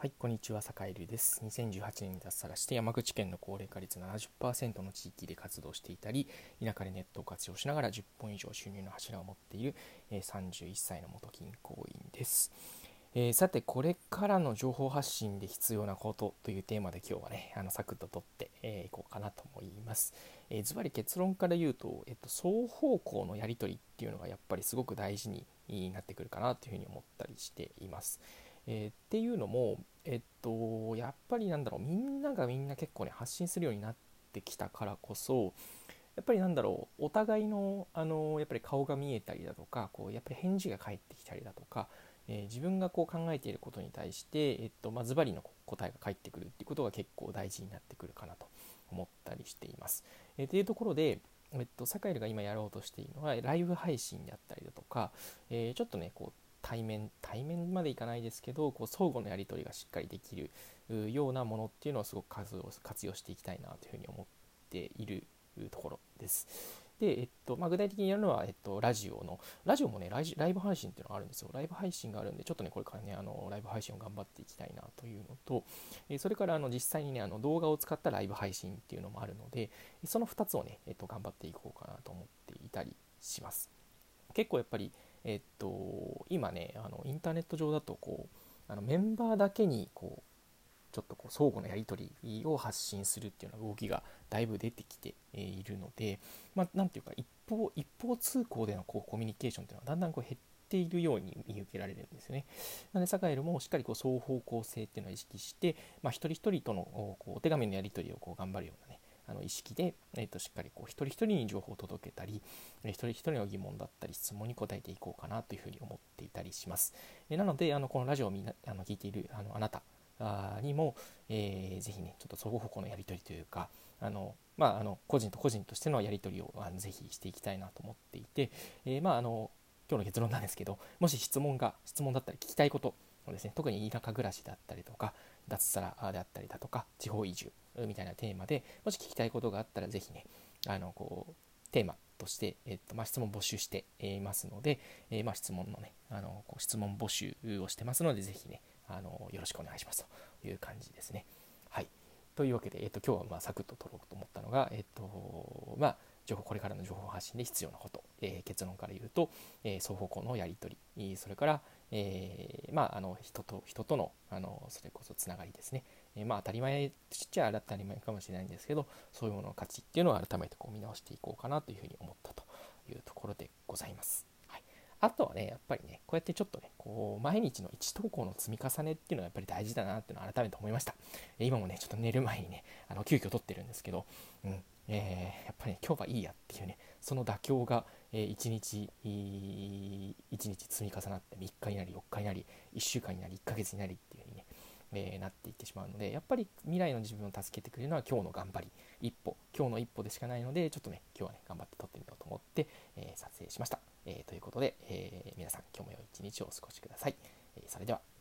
はい、こんにちは、坂井流です。2018年に脱サラして山口県の高齢化率70%の地域で活動していたり、田舎でネットを活用しながら10本以上収入の柱を持っている、え、31歳の元銀行員です、えー、さて、これからの情報発信で必要なことというテーマで今日はね、あのサクッと取ってい、えー、こうかなと思います。えー、ずばり結論から言うと、えっと、双方向のやり取りっていうのがやっぱりすごく大事になってくるかなというふうに思ったりしています。えー、っていうのも、えっと、やっぱりなんだろう、みんながみんな結構ね、発信するようになってきたからこそ、やっぱりなんだろう、お互いの、あのやっぱり顔が見えたりだとか、こうやっぱり返事が返ってきたりだとか、えー、自分がこう考えていることに対して、えっとまあ、ズバリの答えが返ってくるっていうことが結構大事になってくるかなと思ったりしています。えー、というところで、えっと、サカエルが今やろうとしているのはライブ配信であったりだとか、えー、ちょっとねこう対面対面までいかないですけどこう相互のやり取りがしっかりできるようなものっていうのをすごく活用活用していきたいなというふうに思っているところです。で、えっとまあ、具体的にやるのは、えっと、ラジオの、ラジオもねライ、ライブ配信っていうのがあるんですよ。ライブ配信があるんで、ちょっとね、これからね、あのライブ配信を頑張っていきたいなというのと、えそれからあの実際にね、あの動画を使ったライブ配信っていうのもあるので、その2つをね、えっと、頑張っていこうかなと思っていたりします。結構やっぱり、えっと、今ねあのインターネット上だとこうあのメンバーだけにこうちょっとこう相互のやり取りを発信するっていうような動きがだいぶ出てきているので、まあ、ていうか一方一方通行でのこうコミュニケーションっていうのはだんだんこう減っているように見受けられるんですよね。なのでサカエルもしっかりこう双方向性っていうのを意識して、まあ、一人一人とのこうお手紙のやり取りをこう頑張るようなねあの意識で、えー、としっかりこう一人一人に情報を届けたり、えー、一人一人の疑問だったり質問に答えていこうかなというふうに思っていたりします。えー、なのであのこのラジオをみんなあの聞いているあのあなたにも、えー、ぜひねちょっと相互方向のやり取りというかあのまあ、あの個人と個人としてのやり取りをあのぜひしていきたいなと思っていて、えー、まああの今日の結論なんですけどもし質問が質問だったり聞きたいことをですね特に田舎暮らしだったりとか脱サラであったりだとか地方移住みたいなテーマでもし聞きたいことがあったらぜひねあのこうテーマとして、えっとまあ、質問募集していますので、えー、まあ、質問のねあのこう質問募集をしてますのでぜひねあのよろしくお願いしますという感じですね。はいというわけで、えっと、今日はまあサクッと取ろうと思ったのが、えっとまあ、情報これからの情報発信で必要なこと、えー、結論から言うと、えー、双方向のやり取り。それから、えー、まあ、あの人と人とのあのそれこそつながりですね、えまあ、当たり前ちっちゃい当たり前かもしれないんですけどそういうものの価値っていうのを改めてこう見直していこうかなというふうに思ったというところでございます。はい、あとはねやっぱりねこうやってちょっとねこう毎日の1投稿の積み重ねっていうのはやっぱり大事だなっていうのを改めて思いました。今もねちょっと寝る前にねあの急遽撮ってるんですけど、うん。えー、やっぱり、ね、今日はいいやっていうねその妥協が、えー、1日1日積み重なって3日になり4日になり1週間になり1ヶ月になりっていう風にね、えー、なっていってしまうのでやっぱり未来の自分を助けてくれるのは今日の頑張り一歩。今日の一歩でしかないのでちょっとね今日はね頑張って撮ってみようと思って、えー、撮影しました、えということで、え皆さん今日も良い一日をお過ごしください、えそれでは。